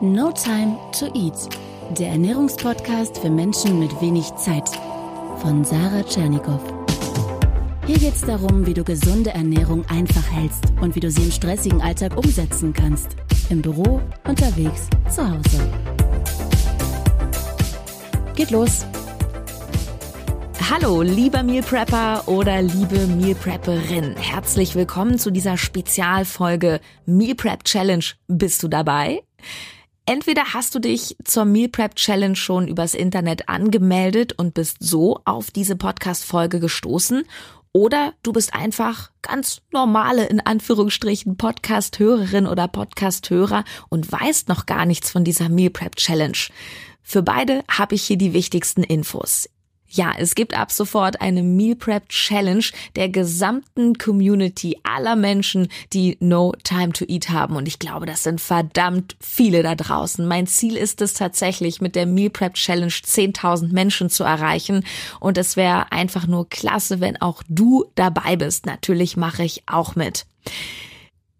No Time to Eat, der Ernährungspodcast für Menschen mit wenig Zeit von Sarah Tschernikow. Hier geht es darum, wie du gesunde Ernährung einfach hältst und wie du sie im stressigen Alltag umsetzen kannst. Im Büro, unterwegs, zu Hause. Geht los! Hallo, lieber Meal Prepper oder liebe Meal Prepperin. Herzlich willkommen zu dieser Spezialfolge Meal Prep Challenge. Bist du dabei? Entweder hast du dich zur Meal Prep Challenge schon übers Internet angemeldet und bist so auf diese Podcast Folge gestoßen oder du bist einfach ganz normale, in Anführungsstrichen, Podcast-Hörerin oder Podcast-Hörer und weißt noch gar nichts von dieser Meal Prep Challenge. Für beide habe ich hier die wichtigsten Infos. Ja, es gibt ab sofort eine Meal Prep Challenge der gesamten Community aller Menschen, die No Time to Eat haben. Und ich glaube, das sind verdammt viele da draußen. Mein Ziel ist es tatsächlich, mit der Meal Prep Challenge 10.000 Menschen zu erreichen. Und es wäre einfach nur klasse, wenn auch du dabei bist. Natürlich mache ich auch mit.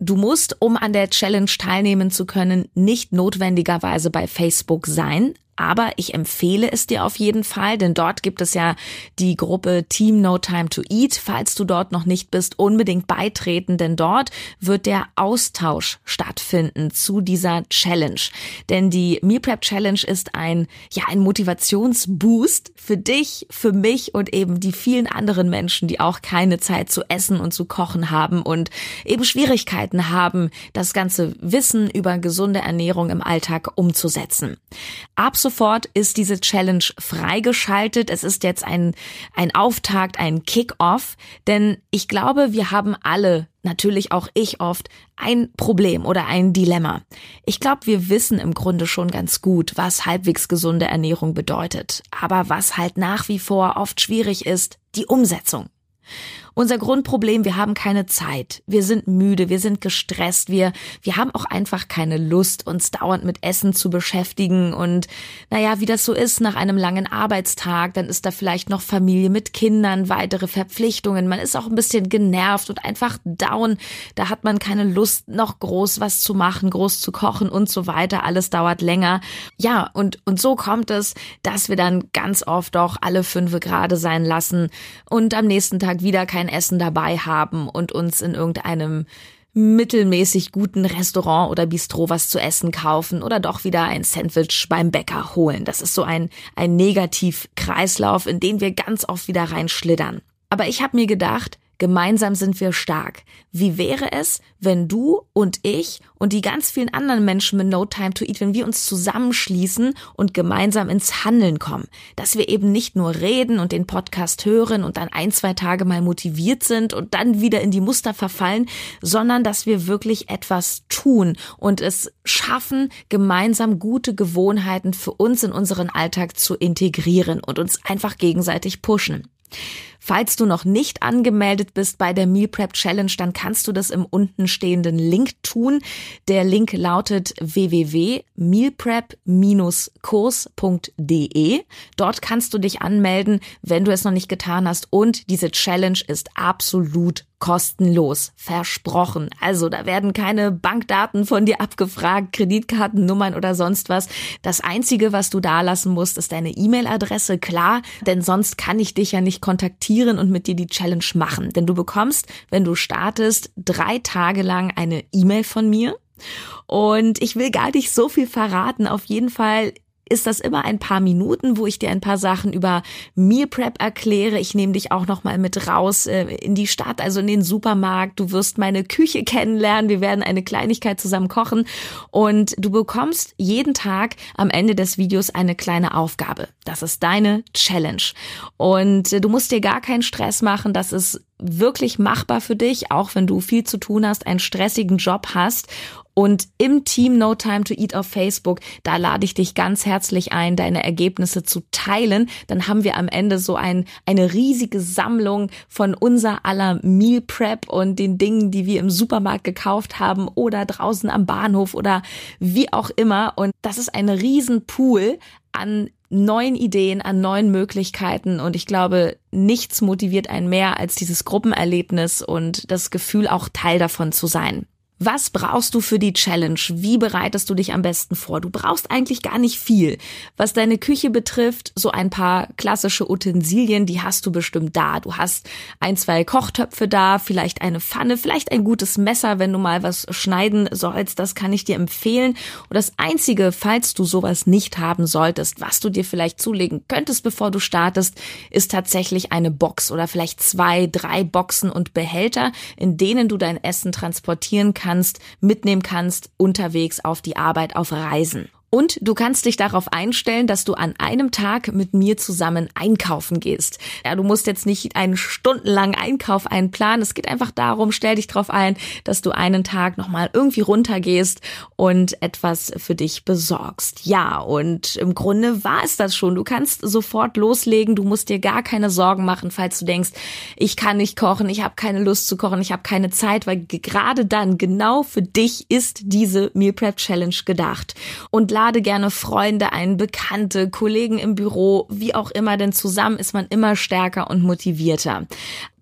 Du musst, um an der Challenge teilnehmen zu können, nicht notwendigerweise bei Facebook sein, aber ich empfehle es dir auf jeden Fall, denn dort gibt es ja die Gruppe Team No Time to Eat. Falls du dort noch nicht bist, unbedingt beitreten, denn dort wird der Austausch stattfinden zu dieser Challenge. Denn die Meal Prep Challenge ist ein, ja, ein Motivationsboost für dich, für mich und eben die vielen anderen Menschen, die auch keine Zeit zu essen und zu kochen haben und eben Schwierigkeiten haben, das ganze Wissen über gesunde Ernährung im Alltag umzusetzen. Absolut sofort ist diese Challenge freigeschaltet. Es ist jetzt ein, ein Auftakt, ein Kick-off, denn ich glaube, wir haben alle natürlich auch ich oft, ein Problem oder ein Dilemma. Ich glaube, wir wissen im Grunde schon ganz gut, was halbwegs gesunde Ernährung bedeutet. Aber was halt nach wie vor oft schwierig ist, die Umsetzung. Unser Grundproblem, wir haben keine Zeit. Wir sind müde, wir sind gestresst, wir, wir haben auch einfach keine Lust, uns dauernd mit Essen zu beschäftigen. Und naja, wie das so ist nach einem langen Arbeitstag, dann ist da vielleicht noch Familie mit Kindern, weitere Verpflichtungen. Man ist auch ein bisschen genervt und einfach down. Da hat man keine Lust, noch groß was zu machen, groß zu kochen und so weiter. Alles dauert länger. Ja, und, und so kommt es, dass wir dann ganz oft doch alle fünf Grade sein lassen und am nächsten Tag wieder kein Essen dabei haben und uns in irgendeinem mittelmäßig guten Restaurant oder Bistro was zu essen kaufen oder doch wieder ein Sandwich beim Bäcker holen. Das ist so ein, ein Negativkreislauf, in den wir ganz oft wieder reinschlittern. Aber ich habe mir gedacht, Gemeinsam sind wir stark. Wie wäre es, wenn du und ich und die ganz vielen anderen Menschen mit No Time to Eat, wenn wir uns zusammenschließen und gemeinsam ins Handeln kommen? Dass wir eben nicht nur reden und den Podcast hören und dann ein, zwei Tage mal motiviert sind und dann wieder in die Muster verfallen, sondern dass wir wirklich etwas tun und es schaffen, gemeinsam gute Gewohnheiten für uns in unseren Alltag zu integrieren und uns einfach gegenseitig pushen. Falls du noch nicht angemeldet bist bei der Meal Prep Challenge, dann kannst du das im unten stehenden Link tun. Der Link lautet www.mealprep-kurs.de. Dort kannst du dich anmelden, wenn du es noch nicht getan hast und diese Challenge ist absolut kostenlos. Versprochen. Also da werden keine Bankdaten von dir abgefragt, Kreditkartennummern oder sonst was. Das Einzige, was du da lassen musst, ist deine E-Mail-Adresse, klar, denn sonst kann ich dich ja nicht kontaktieren und mit dir die Challenge machen. Denn du bekommst, wenn du startest, drei Tage lang eine E-Mail von mir. Und ich will gar nicht so viel verraten. Auf jeden Fall ist das immer ein paar Minuten, wo ich dir ein paar Sachen über Meal Prep erkläre. Ich nehme dich auch noch mal mit raus äh, in die Stadt, also in den Supermarkt. Du wirst meine Küche kennenlernen. Wir werden eine Kleinigkeit zusammen kochen und du bekommst jeden Tag am Ende des Videos eine kleine Aufgabe. Das ist deine Challenge und äh, du musst dir gar keinen Stress machen. Das ist wirklich machbar für dich, auch wenn du viel zu tun hast, einen stressigen Job hast und im Team No Time to Eat auf Facebook, da lade ich dich ganz herzlich ein, deine Ergebnisse zu teilen. Dann haben wir am Ende so ein, eine riesige Sammlung von unser aller Meal Prep und den Dingen, die wir im Supermarkt gekauft haben oder draußen am Bahnhof oder wie auch immer. Und das ist ein Riesenpool an neuen Ideen, an neuen Möglichkeiten. Und ich glaube, nichts motiviert einen mehr als dieses Gruppenerlebnis und das Gefühl, auch Teil davon zu sein. Was brauchst du für die Challenge? Wie bereitest du dich am besten vor? Du brauchst eigentlich gar nicht viel. Was deine Küche betrifft, so ein paar klassische Utensilien, die hast du bestimmt da. Du hast ein, zwei Kochtöpfe da, vielleicht eine Pfanne, vielleicht ein gutes Messer, wenn du mal was schneiden sollst. Das kann ich dir empfehlen. Und das Einzige, falls du sowas nicht haben solltest, was du dir vielleicht zulegen könntest, bevor du startest, ist tatsächlich eine Box oder vielleicht zwei, drei Boxen und Behälter, in denen du dein Essen transportieren kannst kannst, mitnehmen kannst unterwegs auf die Arbeit, auf Reisen. Und du kannst dich darauf einstellen, dass du an einem Tag mit mir zusammen einkaufen gehst. Ja, du musst jetzt nicht einen stundenlangen Einkauf einplanen. Es geht einfach darum, stell dich darauf ein, dass du einen Tag nochmal irgendwie runtergehst und etwas für dich besorgst. Ja, und im Grunde war es das schon. Du kannst sofort loslegen. Du musst dir gar keine Sorgen machen, falls du denkst, ich kann nicht kochen, ich habe keine Lust zu kochen, ich habe keine Zeit, weil gerade dann genau für dich ist diese Meal Prep Challenge gedacht. Und lade gerne Freunde ein, Bekannte, Kollegen im Büro, wie auch immer, denn zusammen ist man immer stärker und motivierter.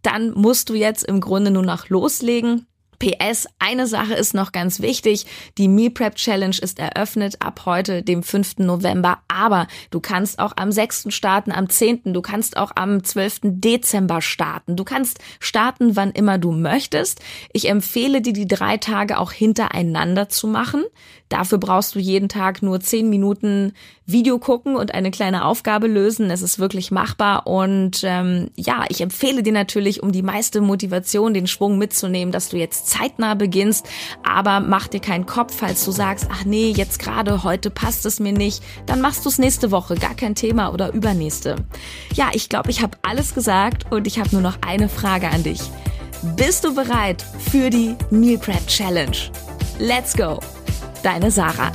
Dann musst du jetzt im Grunde nur noch loslegen. PS, eine Sache ist noch ganz wichtig. Die Meal Prep Challenge ist eröffnet ab heute, dem 5. November. Aber du kannst auch am 6. starten, am 10. Du kannst auch am 12. Dezember starten. Du kannst starten, wann immer du möchtest. Ich empfehle dir, die drei Tage auch hintereinander zu machen. Dafür brauchst du jeden Tag nur 10 Minuten Video gucken und eine kleine Aufgabe lösen. Es ist wirklich machbar. Und ähm, ja, ich empfehle dir natürlich, um die meiste Motivation, den Schwung mitzunehmen, dass du jetzt zeitnah beginnst, aber mach dir keinen Kopf, falls du sagst, ach nee, jetzt gerade heute passt es mir nicht, dann machst du es nächste Woche, gar kein Thema oder übernächste. Ja, ich glaube, ich habe alles gesagt und ich habe nur noch eine Frage an dich. Bist du bereit für die Meal Prep Challenge? Let's go! Deine Sarah.